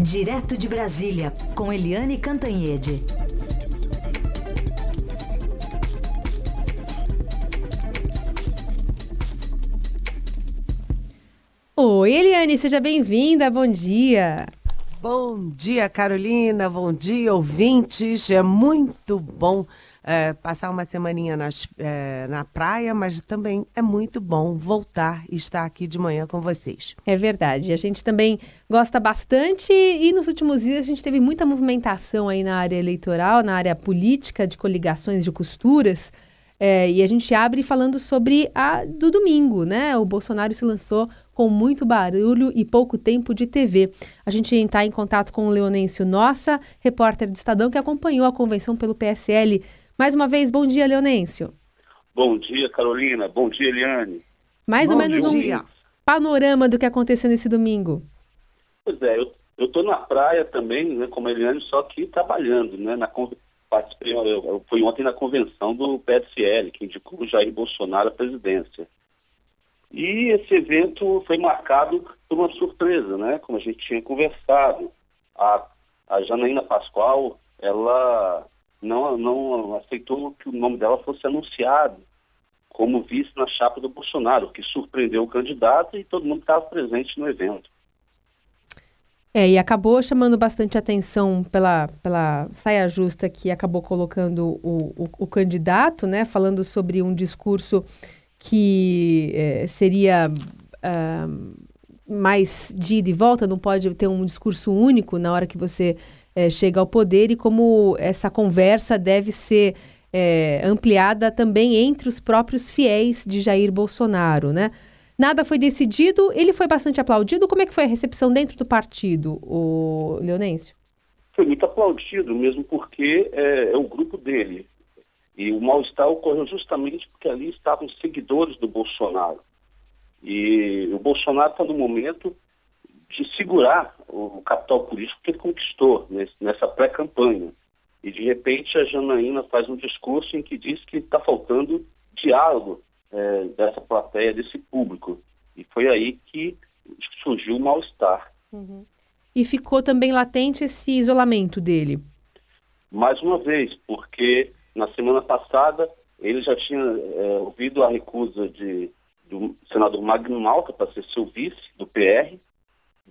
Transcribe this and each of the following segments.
Direto de Brasília, com Eliane Cantanhede. Oi, Eliane, seja bem-vinda. Bom dia. Bom dia, Carolina. Bom dia, ouvintes. É muito bom é, passar uma semaninha nas, é, na praia, mas também é muito bom voltar e estar aqui de manhã com vocês. É verdade. A gente também gosta bastante e nos últimos dias a gente teve muita movimentação aí na área eleitoral, na área política, de coligações de costuras. É, e a gente abre falando sobre a do domingo, né? O Bolsonaro se lançou com muito barulho e pouco tempo de TV. A gente está em contato com o Leonêncio Nossa, repórter do Estadão, que acompanhou a convenção pelo PSL mais uma vez, bom dia, Leonêncio. Bom dia, Carolina. Bom dia, Eliane. Mais bom ou menos dia. um panorama do que aconteceu nesse domingo. Pois é, eu estou na praia também, né, como a Eliane, só que trabalhando, né, na, participei, eu, eu fui ontem na convenção do PSL, que indicou o Jair Bolsonaro à presidência. E esse evento foi marcado por uma surpresa, né? Como a gente tinha conversado. A, a Janaína Pascoal, ela não, não aceitou que o nome dela fosse anunciado como vice na chapa do Bolsonaro, que surpreendeu o candidato e todo mundo estava presente no evento. É, e acabou chamando bastante atenção pela, pela saia justa que acabou colocando o, o, o candidato, né? Falando sobre um discurso que é, seria uh, mais de ida e volta, não pode ter um discurso único na hora que você é, chega ao poder e como essa conversa deve ser é, ampliada também entre os próprios fiéis de Jair Bolsonaro, né? Nada foi decidido, ele foi bastante aplaudido. Como é que foi a recepção dentro do partido, o Leonêncio? Foi muito aplaudido, mesmo porque é, é o grupo dele. E o mal-estar ocorreu justamente porque ali estavam seguidores do Bolsonaro. E o Bolsonaro está no momento de segurar o capital político que ele conquistou nesse, nessa pré-campanha. E, de repente, a Janaína faz um discurso em que diz que está faltando diálogo é, dessa plateia, desse público. E foi aí que surgiu o mal-estar. Uhum. E ficou também latente esse isolamento dele? Mais uma vez, porque na semana passada ele já tinha é, ouvido a recusa de, do senador Magno Malta para ser seu vice do PR,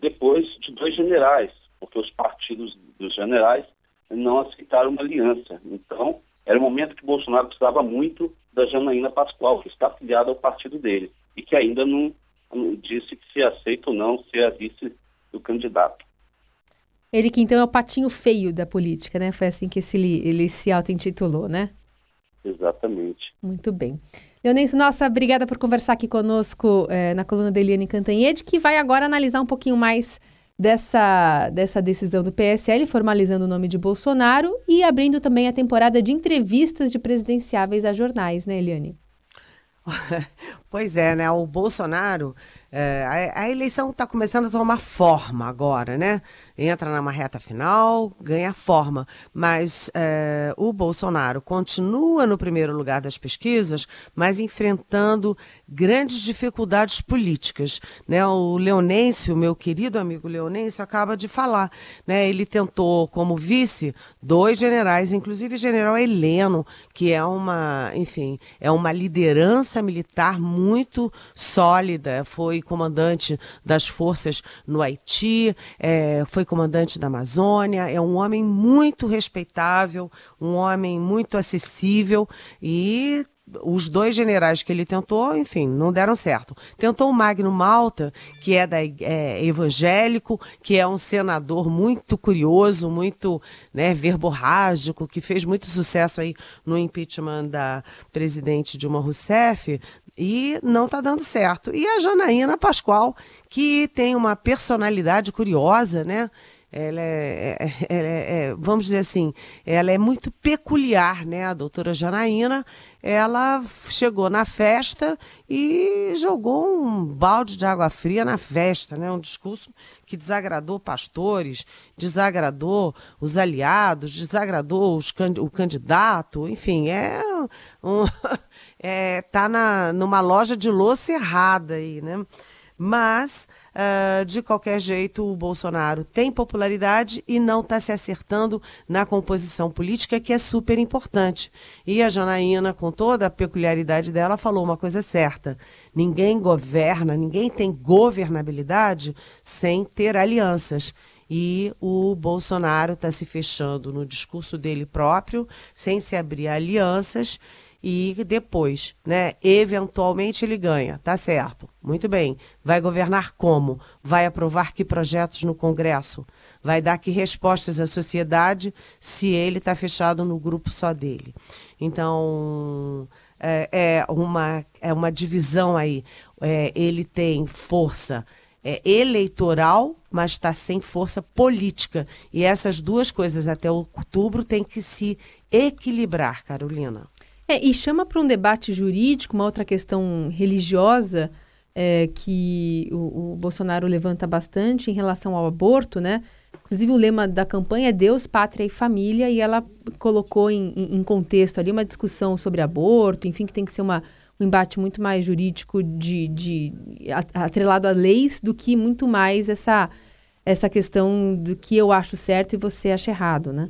depois de dois generais, porque os partidos dos generais não aceitaram uma aliança. Então, era o momento que Bolsonaro precisava muito da Janaína Pascoal, que está afiliada ao partido dele, e que ainda não, não disse que se aceita ou não ser a vice do candidato. Ele que então é o patinho feio da política, né? Foi assim que esse, ele se auto-intitulou, né? Exatamente. Muito bem. Leonense, nossa, obrigada por conversar aqui conosco é, na coluna da Eliane Cantanhede, que vai agora analisar um pouquinho mais dessa, dessa decisão do PSL, formalizando o nome de Bolsonaro e abrindo também a temporada de entrevistas de presidenciáveis a jornais, né, Eliane? Pois é, né? O Bolsonaro, é, a, a, eleição está começando a tomar forma agora, né? Entra numa reta final, ganha forma. Mas é, o Bolsonaro continua no primeiro lugar das pesquisas, mas enfrentando grandes dificuldades políticas. Né? O Leonêncio, meu querido amigo Leonêncio, acaba de falar. Né? Ele tentou, como vice, dois generais, inclusive o general Heleno, que é uma, enfim, é uma liderança militar muito muito sólida, foi comandante das forças no Haiti, é, foi comandante da Amazônia, é um homem muito respeitável, um homem muito acessível e os dois generais que ele tentou, enfim, não deram certo. Tentou o Magno Malta, que é, da, é evangélico, que é um senador muito curioso, muito né, verborrágico, que fez muito sucesso aí no impeachment da presidente Dilma Rousseff, e não está dando certo. E a Janaína Pascoal, que tem uma personalidade curiosa, né? Ela é, é, é, é, vamos dizer assim, ela é muito peculiar, né? A doutora Janaína, ela chegou na festa e jogou um balde de água fria na festa, né? Um discurso que desagradou pastores, desagradou os aliados, desagradou os, o candidato, enfim, é um, é, tá na, numa loja de louça errada aí, né? Mas, uh, de qualquer jeito, o Bolsonaro tem popularidade e não está se acertando na composição política, que é super importante. E a Janaína, com toda a peculiaridade dela, falou uma coisa certa: ninguém governa, ninguém tem governabilidade sem ter alianças e o Bolsonaro está se fechando no discurso dele próprio, sem se abrir alianças e depois, né, eventualmente ele ganha, tá certo. Muito bem. Vai governar como? Vai aprovar que projetos no Congresso? Vai dar que respostas à sociedade se ele está fechado no grupo só dele? Então, é, é, uma, é uma divisão aí. É, ele tem força é, eleitoral, mas está sem força política. E essas duas coisas até outubro têm que se equilibrar, Carolina. É, e chama para um debate jurídico uma outra questão religiosa é, que o, o, Bolsonaro levanta bastante em relação ao aborto, né? Inclusive o lema da campanha é Deus, Pátria e Família, e ela colocou em, em contexto ali uma discussão sobre aborto, enfim, que tem que ser uma, um embate muito mais jurídico de, de atrelado a leis do que muito mais essa essa questão do que eu acho certo e você acha errado, né?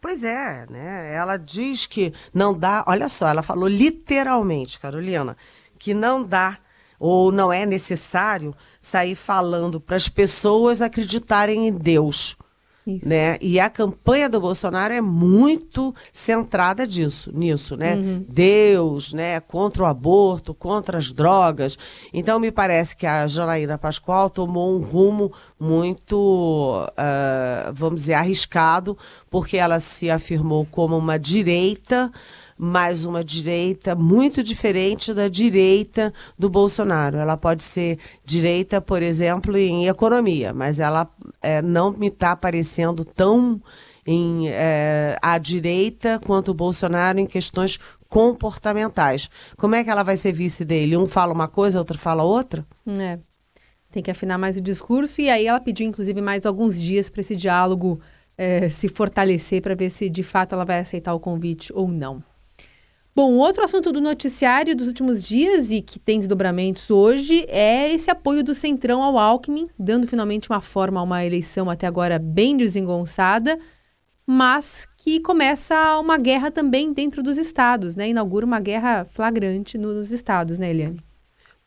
Pois é, né? Ela diz que não dá. Olha só, ela falou literalmente, Carolina, que não dá ou não é necessário sair falando para as pessoas acreditarem em Deus. Isso. Né? E a campanha do Bolsonaro é muito centrada disso, nisso, né? Uhum. Deus, né? Contra o aborto, contra as drogas. Então me parece que a Janaína Pascoal tomou um rumo muito, uh, vamos dizer, arriscado, porque ela se afirmou como uma direita mas uma direita muito diferente da direita do Bolsonaro. Ela pode ser direita, por exemplo, em economia, mas ela é, não me está parecendo tão em, é, à direita quanto o Bolsonaro em questões comportamentais. Como é que ela vai ser vice dele? Um fala uma coisa, outro fala outra? É. Tem que afinar mais o discurso e aí ela pediu, inclusive, mais alguns dias para esse diálogo é, se fortalecer para ver se de fato ela vai aceitar o convite ou não. Bom, outro assunto do noticiário dos últimos dias e que tem desdobramentos hoje é esse apoio do Centrão ao Alckmin, dando finalmente uma forma a uma eleição até agora bem desengonçada, mas que começa uma guerra também dentro dos estados, né? Inaugura uma guerra flagrante nos estados, né, Eliane?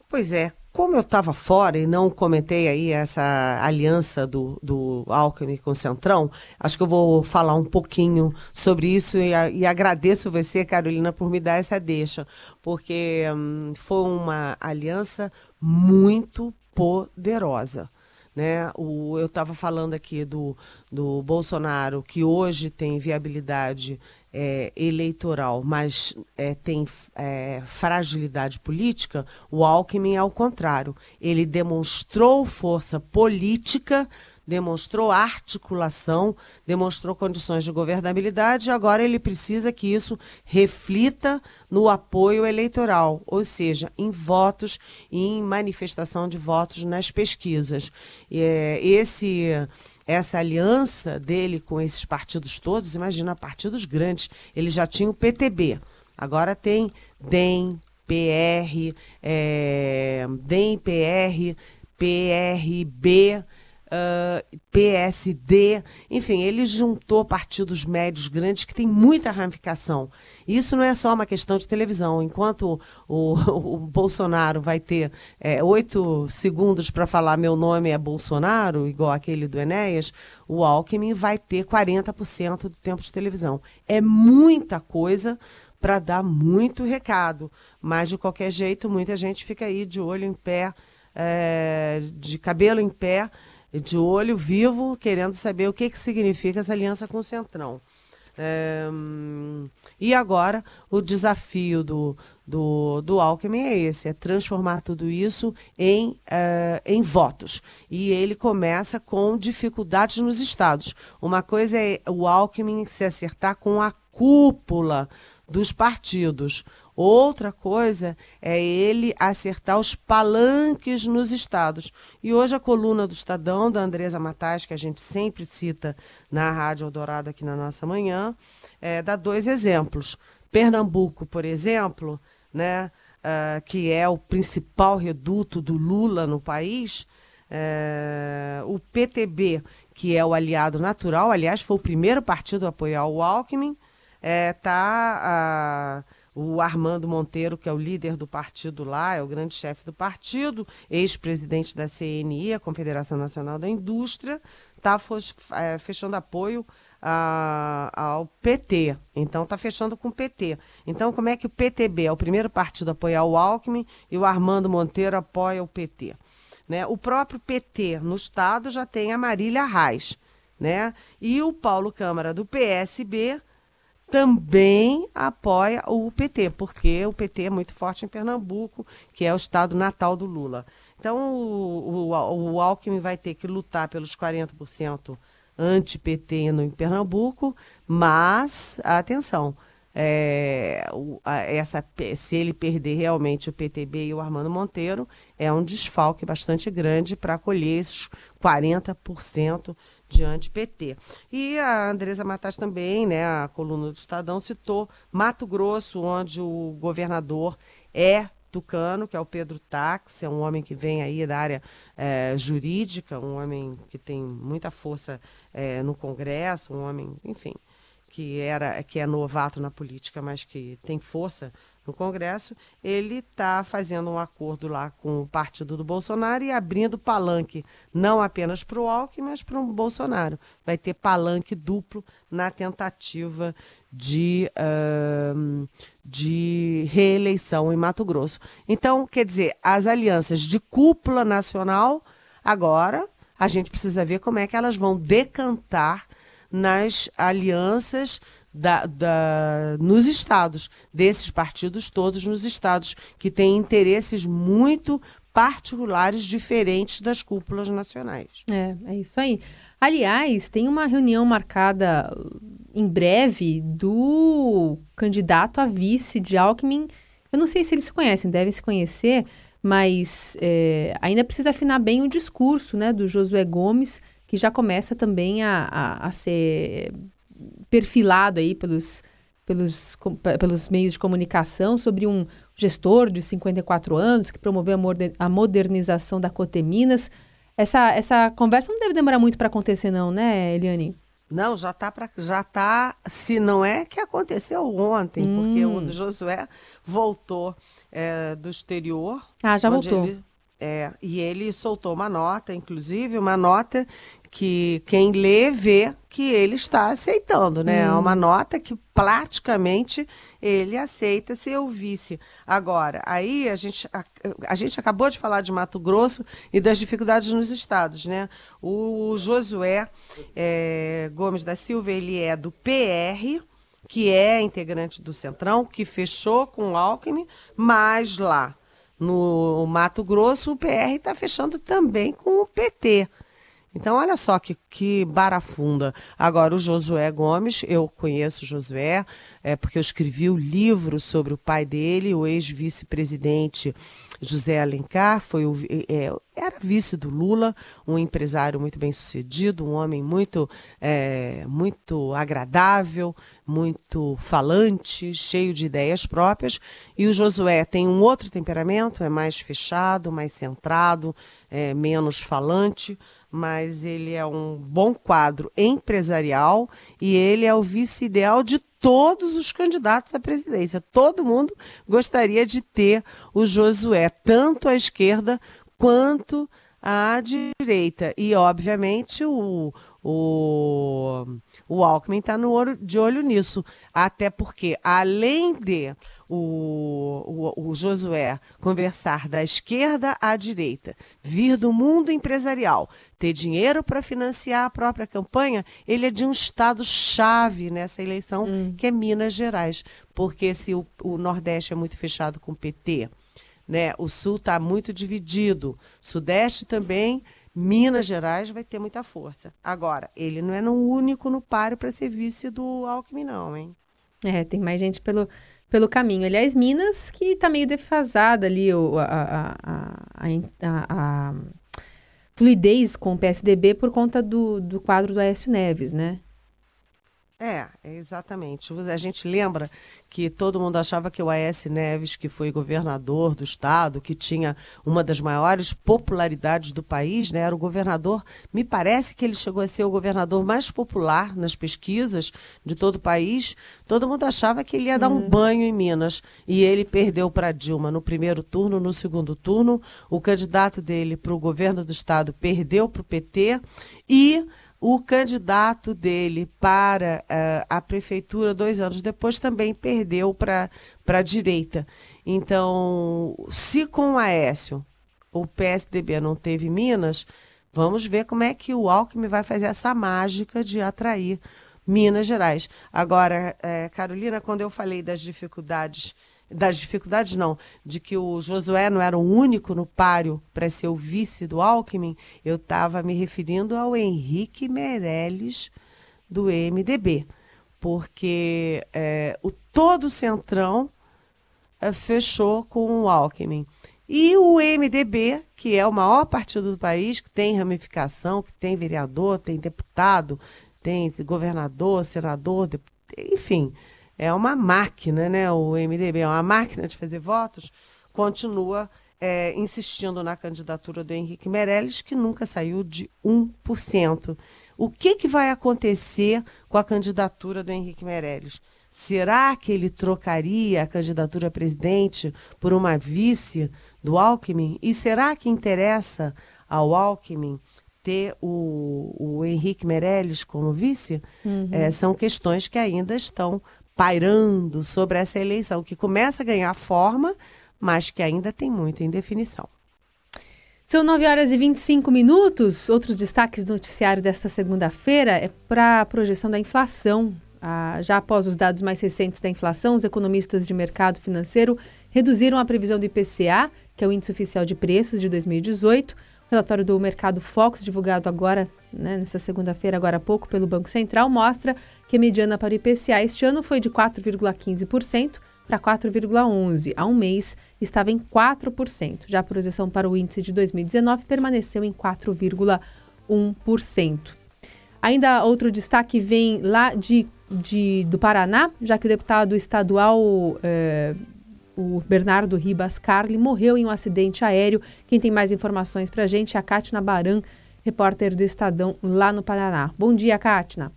Pois é, como eu estava fora e não comentei aí essa aliança do, do Alckmin com o Centrão, acho que eu vou falar um pouquinho sobre isso e, e agradeço você, Carolina, por me dar essa deixa, porque hum, foi uma aliança muito poderosa. Né? O, eu estava falando aqui do, do Bolsonaro, que hoje tem viabilidade é, eleitoral, mas é, tem é, fragilidade política, o Alckmin é ao contrário. Ele demonstrou força política, demonstrou articulação, demonstrou condições de governabilidade, agora ele precisa que isso reflita no apoio eleitoral, ou seja, em votos e em manifestação de votos nas pesquisas. É, esse essa aliança dele com esses partidos todos, imagina, partidos grandes. Ele já tinha o PTB, agora tem DEM, PR, é, DEM, PR, PRB, uh, PSD, enfim, ele juntou partidos médios grandes que têm muita ramificação. Isso não é só uma questão de televisão. Enquanto o, o, o Bolsonaro vai ter é, oito segundos para falar meu nome é Bolsonaro, igual aquele do Enéas, o Alckmin vai ter 40% do tempo de televisão. É muita coisa para dar muito recado. Mas, de qualquer jeito, muita gente fica aí de olho em pé, é, de cabelo em pé, de olho vivo, querendo saber o que, que significa essa aliança com o Centrão. É, e agora o desafio do, do, do Alckmin é esse, é transformar tudo isso em, uh, em votos. E ele começa com dificuldades nos estados. Uma coisa é o Alckmin se acertar com a cúpula dos partidos. Outra coisa é ele acertar os palanques nos estados. E hoje a coluna do Estadão, da Andresa Matais, que a gente sempre cita na Rádio Eldorado aqui na nossa manhã, é, dá dois exemplos. Pernambuco, por exemplo, né, uh, que é o principal reduto do Lula no país, uh, o PTB, que é o aliado natural, aliás, foi o primeiro partido a apoiar o Alckmin, está uh, o Armando Monteiro, que é o líder do partido lá, é o grande chefe do partido, ex-presidente da CNI, a Confederação Nacional da Indústria, está é, fechando apoio a, ao PT. Então está fechando com o PT. Então, como é que o PTB é o primeiro partido a apoiar o Alckmin e o Armando Monteiro apoia o PT? Né? O próprio PT no Estado já tem a Marília Reis. Né? E o Paulo Câmara do PSB também apoia o PT, porque o PT é muito forte em Pernambuco, que é o estado natal do Lula. Então, o, o, o Alckmin vai ter que lutar pelos 40% anti-PT em Pernambuco, mas, atenção, é, essa, se ele perder realmente o PTB e o Armando Monteiro, é um desfalque bastante grande para acolher esses 40% diante PT. E a Andresa Matas também, né, a coluna do Estadão, citou Mato Grosso, onde o governador é tucano, que é o Pedro Táxi, é um homem que vem aí da área é, jurídica, um homem que tem muita força é, no Congresso, um homem, enfim, que era que é novato na política, mas que tem força no Congresso, ele está fazendo um acordo lá com o partido do Bolsonaro e abrindo palanque, não apenas para o Alckmin, mas para o Bolsonaro. Vai ter palanque duplo na tentativa de, uh, de reeleição em Mato Grosso. Então, quer dizer, as alianças de cúpula nacional, agora a gente precisa ver como é que elas vão decantar nas alianças da, da, nos estados, desses partidos todos nos estados, que têm interesses muito particulares diferentes das cúpulas nacionais. É, é isso aí. Aliás, tem uma reunião marcada em breve do candidato a vice de Alckmin. Eu não sei se eles se conhecem, devem se conhecer, mas é, ainda precisa afinar bem o discurso né, do Josué Gomes, que já começa também a, a, a ser perfilado aí pelos, pelos, pelos meios de comunicação sobre um gestor de 54 anos que promoveu a modernização da Coteminas. Essa, essa conversa não deve demorar muito para acontecer, não, né, Eliane? Não, já está para já tá, se não é que aconteceu ontem, hum. porque o Josué voltou é, do exterior. Ah, já voltou. Ele, é, e ele soltou uma nota, inclusive, uma nota que quem lê vê que ele está aceitando, né? É hum. uma nota que praticamente ele aceita ser o vice. Agora, aí a gente, a, a, gente acabou de falar de Mato Grosso e das dificuldades nos estados, né? O Josué é, Gomes da Silva, ele é do PR, que é integrante do Centrão, que fechou com o Alckmin, mas lá no Mato Grosso o PR está fechando também com o PT. Então, olha só que, que barafunda. Agora, o Josué Gomes, eu conheço o Josué, é, porque eu escrevi o livro sobre o pai dele, o ex-vice-presidente José Alencar, foi o, é, era vice do Lula, um empresário muito bem sucedido, um homem muito, é, muito agradável, muito falante, cheio de ideias próprias. E o Josué tem um outro temperamento, é mais fechado, mais centrado, é, menos falante mas ele é um bom quadro empresarial e ele é o vice ideal de todos os candidatos à presidência. Todo mundo gostaria de ter o Josué, tanto à esquerda quanto à direita. E, obviamente, o, o, o Alckmin está de olho nisso. Até porque, além de o, o, o, Josué conversar da esquerda à direita, vir do mundo empresarial, ter dinheiro para financiar a própria campanha, ele é de um estado-chave nessa eleição, hum. que é Minas Gerais. Porque se o, o Nordeste é muito fechado com o PT, né, o Sul está muito dividido, Sudeste também. Minas Gerais vai ter muita força. Agora, ele não é no único no páreo para ser vice do Alckmin, não, hein? É, tem mais gente pelo, pelo caminho. Aliás, Minas, que está meio defasada ali o, a, a, a, a, fluidez com o PSDB por conta do, do quadro do Aécio Neves, né? É, exatamente. A gente lembra que todo mundo achava que o Aécio Neves, que foi governador do estado, que tinha uma das maiores popularidades do país, né, era o governador. Me parece que ele chegou a ser o governador mais popular nas pesquisas de todo o país. Todo mundo achava que ele ia dar um uhum. banho em Minas e ele perdeu para Dilma no primeiro turno, no segundo turno. O candidato dele para o governo do estado perdeu para o PT e o candidato dele para uh, a prefeitura, dois anos depois, também perdeu para a direita. Então, se com o Aécio o PSDB não teve Minas, vamos ver como é que o Alckmin vai fazer essa mágica de atrair Minas Gerais. Agora, é, Carolina, quando eu falei das dificuldades das dificuldades não, de que o Josué não era o único no páreo para ser o vice do Alckmin, eu estava me referindo ao Henrique Meirelles do MDB, porque é, o todo o Centrão é, fechou com o Alckmin. E o MDB, que é o maior partido do país, que tem ramificação, que tem vereador, tem deputado, tem governador, senador, enfim, é uma máquina, né? O MDB é uma máquina de fazer votos, continua é, insistindo na candidatura do Henrique Meirelles, que nunca saiu de 1%. O que, que vai acontecer com a candidatura do Henrique Meirelles? Será que ele trocaria a candidatura a presidente por uma vice do Alckmin? E será que interessa ao Alckmin ter o, o Henrique Meirelles como vice? Uhum. É, são questões que ainda estão pairando sobre essa eleição, que começa a ganhar forma, mas que ainda tem muita indefinição. São 9 horas e 25 minutos. Outros destaques do noticiário desta segunda-feira é para a projeção da inflação. Ah, já após os dados mais recentes da inflação, os economistas de mercado financeiro reduziram a previsão do IPCA, que é o Índice Oficial de Preços de 2018. Relatório do Mercado Fox, divulgado agora, né, nessa segunda-feira, agora há pouco, pelo Banco Central, mostra que a mediana para o IPCA este ano foi de 4,15% para 4,11%. Há um mês estava em 4%. Já a projeção para o índice de 2019 permaneceu em 4,1%. Ainda outro destaque vem lá de, de, do Paraná, já que o deputado estadual eh, o Bernardo Ribas Carli morreu em um acidente aéreo. Quem tem mais informações para a gente é a Kátina Baran, repórter do Estadão lá no Paraná. Bom dia, Kátina.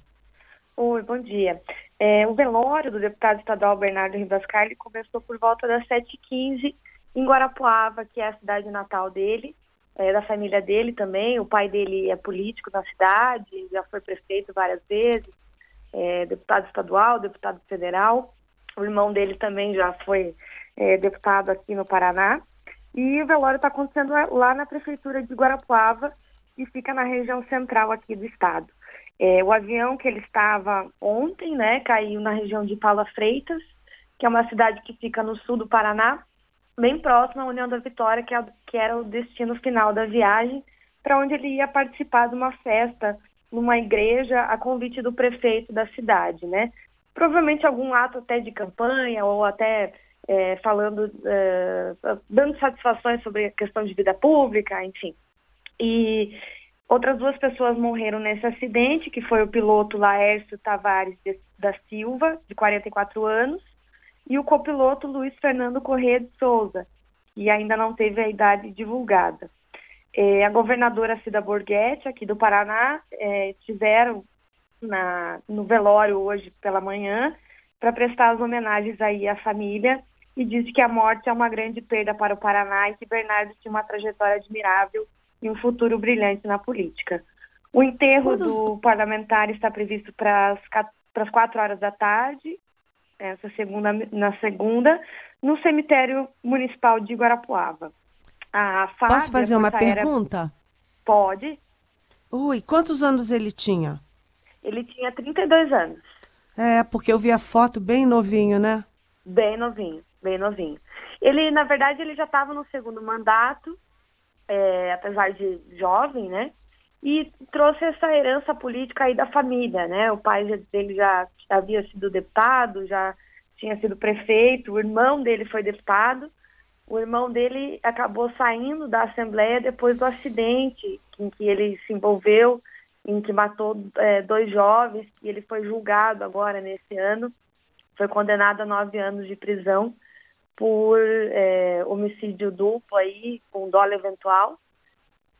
Oi, bom dia. É, o velório do deputado estadual Bernardo Ribas Carli começou por volta das 7h15 em Guarapuava, que é a cidade natal dele, é, da família dele também. O pai dele é político na cidade, já foi prefeito várias vezes, é, deputado estadual, deputado federal. O irmão dele também já foi é, deputado aqui no Paraná. E o velório está acontecendo lá na prefeitura de Guarapuava, que fica na região central aqui do estado. É, o avião que ele estava ontem, né, caiu na região de Paula Freitas, que é uma cidade que fica no sul do Paraná, bem próximo à União da Vitória, que, é, que era o destino final da viagem, para onde ele ia participar de uma festa numa igreja a convite do prefeito da cidade, né? Provavelmente algum ato até de campanha ou até é, falando, é, dando satisfações sobre a questão de vida pública, enfim. E Outras duas pessoas morreram nesse acidente, que foi o piloto Laércio Tavares de, da Silva, de 44 anos, e o copiloto Luiz Fernando Corrêa de Souza, que ainda não teve a idade divulgada. É, a governadora Cida Borghetti, aqui do Paraná, é, estiveram na, no velório hoje pela manhã para prestar as homenagens aí à família e disse que a morte é uma grande perda para o Paraná e que Bernardo tinha uma trajetória admirável e um futuro brilhante na política. O enterro Quantos... do parlamentar está previsto para as quatro horas da tarde, essa segunda, na segunda, no cemitério municipal de Guarapuava. A Fábia, Posso fazer uma pergunta? Pode. Ui, quantos anos ele tinha? Ele tinha 32 anos. É, porque eu vi a foto bem novinho, né? Bem novinho, bem novinho. Ele, na verdade, ele já estava no segundo mandato, é, apesar de jovem, né? E trouxe essa herança política aí da família, né? O pai dele já havia sido deputado, já tinha sido prefeito, o irmão dele foi deputado. O irmão dele acabou saindo da Assembleia depois do acidente em que ele se envolveu em que matou é, dois jovens, e ele foi julgado agora nesse ano, foi condenado a nove anos de prisão por é, homicídio duplo aí, com dolo eventual,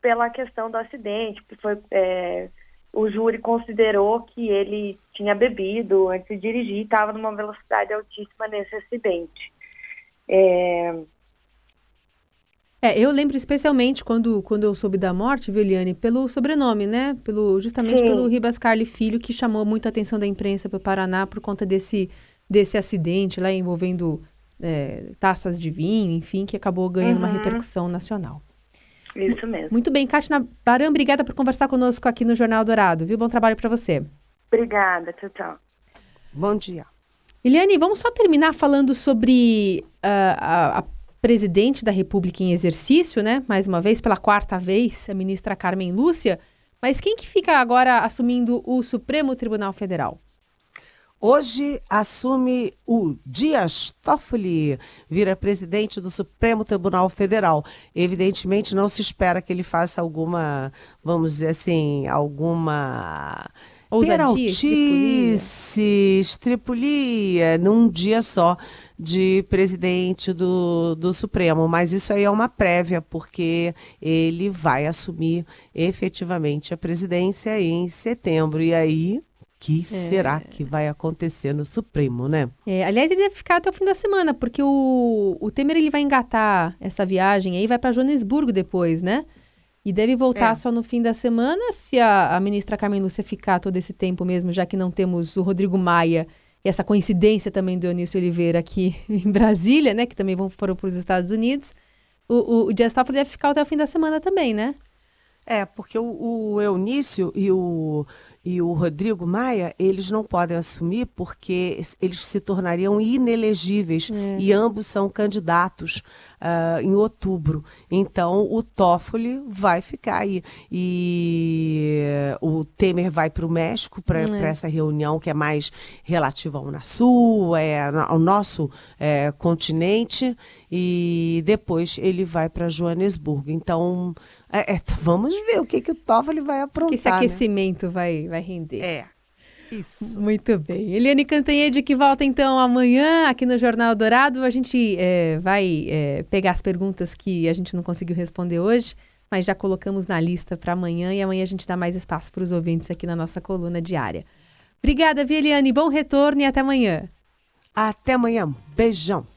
pela questão do acidente, que foi é, o júri considerou que ele tinha bebido antes de dirigir e estava numa velocidade altíssima nesse acidente. É... É, eu lembro especialmente quando, quando eu soube da morte, Viliane, pelo sobrenome, né? Pelo, justamente Sim. pelo Ribas Carli Filho, que chamou muita atenção da imprensa para o Paraná por conta desse, desse acidente lá envolvendo é, taças de vinho, enfim, que acabou ganhando uhum. uma repercussão nacional. Isso mesmo. Muito bem, Kátia Baran, obrigada por conversar conosco aqui no Jornal Dourado, viu? Bom trabalho para você. Obrigada, tchau, tchau. Bom dia. Eliane, vamos só terminar falando sobre uh, a, a, presidente da República em exercício, né? Mais uma vez, pela quarta vez, a ministra Carmen Lúcia. Mas quem que fica agora assumindo o Supremo Tribunal Federal? Hoje assume o Dias Toffoli, vira presidente do Supremo Tribunal Federal. Evidentemente, não se espera que ele faça alguma, vamos dizer assim, alguma Ousadia, peraltice, estripulia, num dia só de presidente do, do Supremo. Mas isso aí é uma prévia, porque ele vai assumir efetivamente a presidência em setembro. E aí que é. será que vai acontecer no Supremo, né? É, aliás, ele deve ficar até o fim da semana, porque o, o Temer ele vai engatar essa viagem aí, vai para Joanesburgo depois, né? E deve voltar é. só no fim da semana, se a, a ministra Carmen Lúcia ficar todo esse tempo mesmo, já que não temos o Rodrigo Maia e essa coincidência também do Eunício Oliveira aqui em Brasília, né? Que também vão, foram para os Estados Unidos. O, o, o Dias Toffoli deve ficar até o fim da semana também, né? É, porque o, o Eunício e o, e o Rodrigo Maia, eles não podem assumir porque eles se tornariam inelegíveis é. e ambos são candidatos uh, em outubro. Então o Toffoli vai ficar aí. E o Temer vai para o México para é. essa reunião que é mais relativa ao Unasul, é, ao nosso é, continente, e depois ele vai para Joanesburgo. Então é, é, vamos ver o que, que o Toffoli vai aprontar. Que esse né? aquecimento né? vai, vai render. É. Isso. Muito bem. Eliane Cantanhede que volta então amanhã aqui no Jornal Dourado. A gente é, vai é, pegar as perguntas que a gente não conseguiu responder hoje, mas já colocamos na lista para amanhã e amanhã a gente dá mais espaço para os ouvintes aqui na nossa coluna diária. Obrigada, Eliane. Bom retorno e até amanhã. Até amanhã. Beijão.